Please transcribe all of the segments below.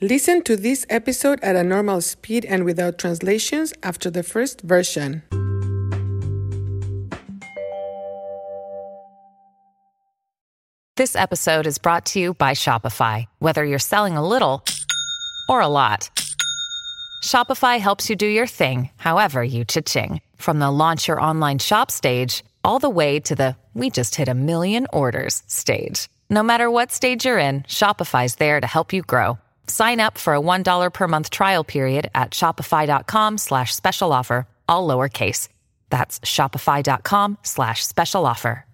Listen to this episode at a normal speed and without translations after the first version. This episode is brought to you by Shopify. Whether you're selling a little or a lot, Shopify helps you do your thing, however you cha-ching. From the launch your online shop stage, all the way to the we just hit a million orders stage. No matter what stage you're in, Shopify's there to help you grow. Sign up for a $1 per month trial period at shopify.com slash special offer, all lowercase. That's shopify.com slash special offer.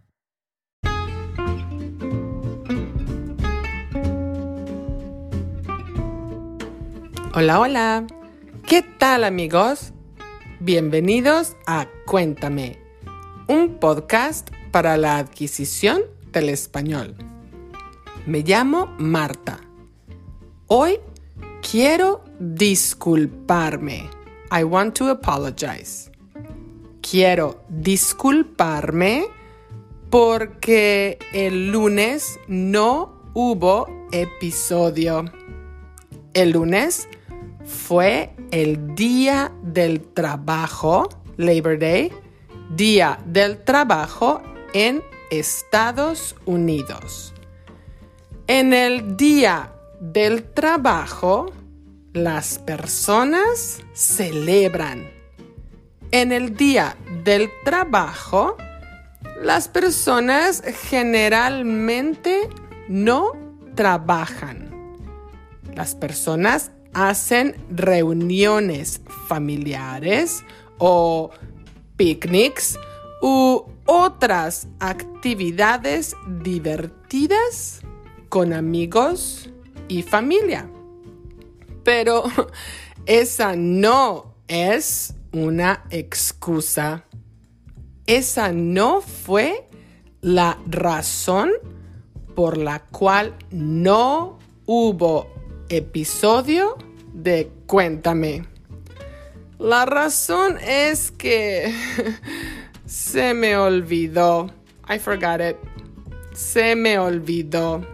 Hola, hola. ¿Qué tal amigos? Bienvenidos a Cuéntame, un podcast para la adquisición del español. Me llamo Marta. Hoy quiero disculparme. I want to apologize. Quiero disculparme porque el lunes no hubo episodio. El lunes fue el día del trabajo, Labor Day, día del trabajo en Estados Unidos. En el día del trabajo, las personas celebran. En el día del trabajo, las personas generalmente no trabajan. Las personas hacen reuniones familiares o picnics u otras actividades divertidas con amigos y familia. Pero esa no es una excusa. Esa no fue la razón por la cual no hubo episodio de Cuéntame. La razón es que se me olvidó. I forgot it. Se me olvidó.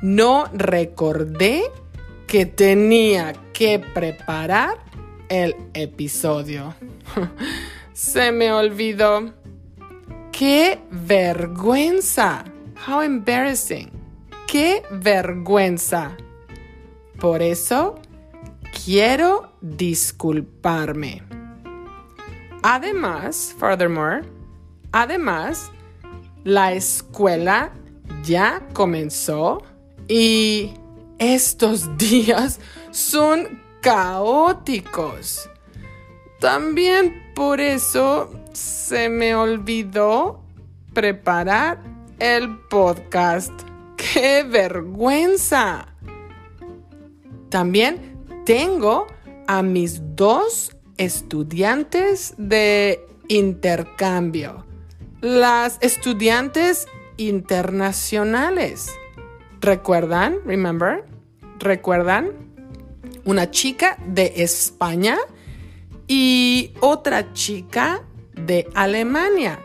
No recordé que tenía que preparar el episodio. se me olvidó. ¡Qué vergüenza! How embarrassing. ¡Qué vergüenza! Por eso quiero disculparme. Además, furthermore, además, la escuela ya comenzó y estos días son caóticos. También por eso se me olvidó preparar el podcast. ¡Qué vergüenza! También tengo a mis dos estudiantes de intercambio, las estudiantes internacionales. ¿Recuerdan? Remember? ¿Recuerdan? Una chica de España y otra chica de Alemania.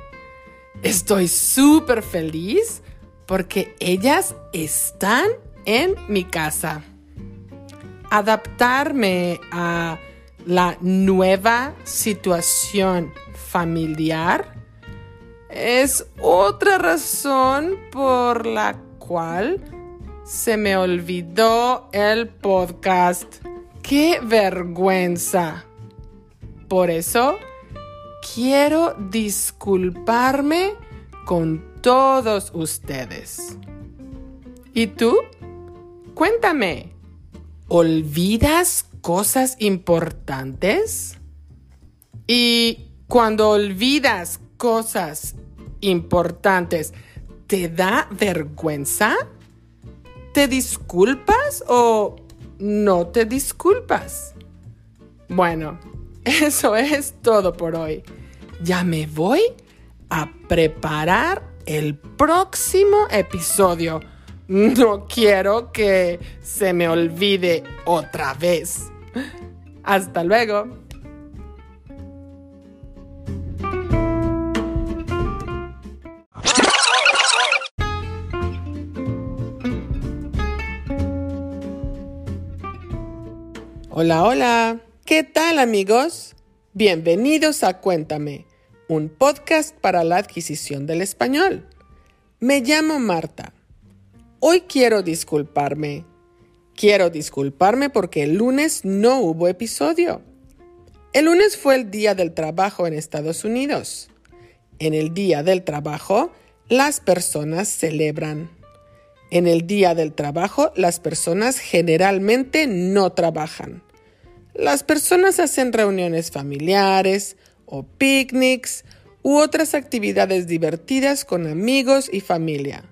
Estoy súper feliz porque ellas están en mi casa adaptarme a la nueva situación familiar es otra razón por la cual se me olvidó el podcast. ¡Qué vergüenza! Por eso quiero disculparme con todos ustedes. ¿Y tú? Cuéntame. ¿Olvidas cosas importantes? Y cuando olvidas cosas importantes, ¿te da vergüenza? ¿Te disculpas o no te disculpas? Bueno, eso es todo por hoy. Ya me voy a preparar el próximo episodio no quiero que se me olvide otra vez. Hasta luego. Hola, hola. ¿Qué tal amigos? Bienvenidos a Cuéntame, un podcast para la adquisición del español. Me llamo Marta. Hoy quiero disculparme. Quiero disculparme porque el lunes no hubo episodio. El lunes fue el Día del Trabajo en Estados Unidos. En el Día del Trabajo, las personas celebran. En el Día del Trabajo, las personas generalmente no trabajan. Las personas hacen reuniones familiares o picnics u otras actividades divertidas con amigos y familia.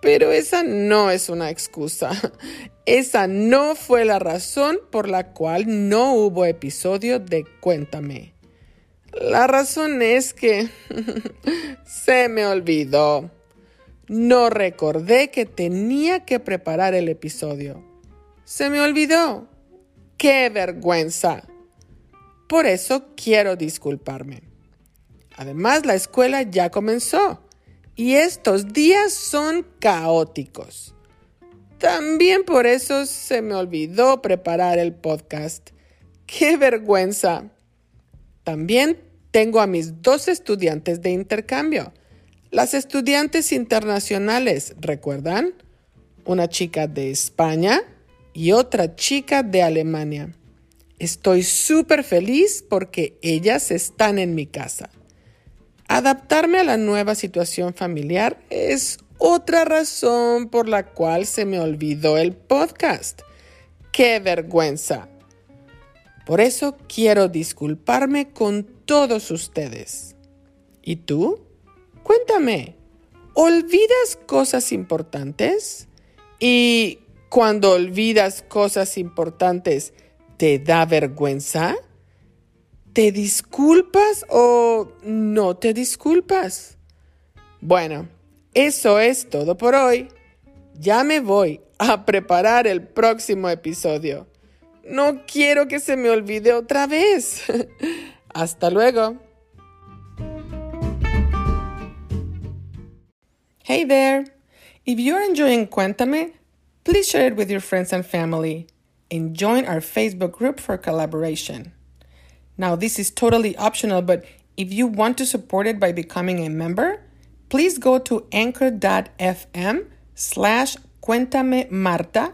Pero esa no es una excusa. Esa no fue la razón por la cual no hubo episodio de Cuéntame. La razón es que se me olvidó. No recordé que tenía que preparar el episodio. Se me olvidó. ¡Qué vergüenza! Por eso quiero disculparme. Además, la escuela ya comenzó y estos días son caóticos. También por eso se me olvidó preparar el podcast. ¡Qué vergüenza! También tengo a mis dos estudiantes de intercambio. Las estudiantes internacionales, ¿recuerdan? Una chica de España y otra chica de Alemania. Estoy súper feliz porque ellas están en mi casa. Adaptarme a la nueva situación familiar es otra razón por la cual se me olvidó el podcast. ¡Qué vergüenza! Por eso quiero disculparme con todos ustedes. ¿Y tú? Cuéntame, ¿olvidas cosas importantes? ¿Y cuando olvidas cosas importantes, te da vergüenza? ¿Te disculpas o no te disculpas? Bueno, eso es todo por hoy. Ya me voy a preparar el próximo episodio. No quiero que se me olvide otra vez. Hasta luego. Hey there. If you're enjoying Cuéntame, please share it with your friends and family and join our Facebook group for collaboration. Now, this is totally optional, but if you want to support it by becoming a member, please go to anchor.fm slash cuéntame marta,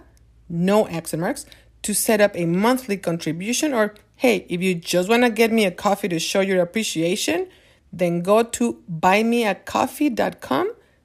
no accent marks, to set up a monthly contribution. Or hey, if you just want to get me a coffee to show your appreciation, then go to buymeacoffee.com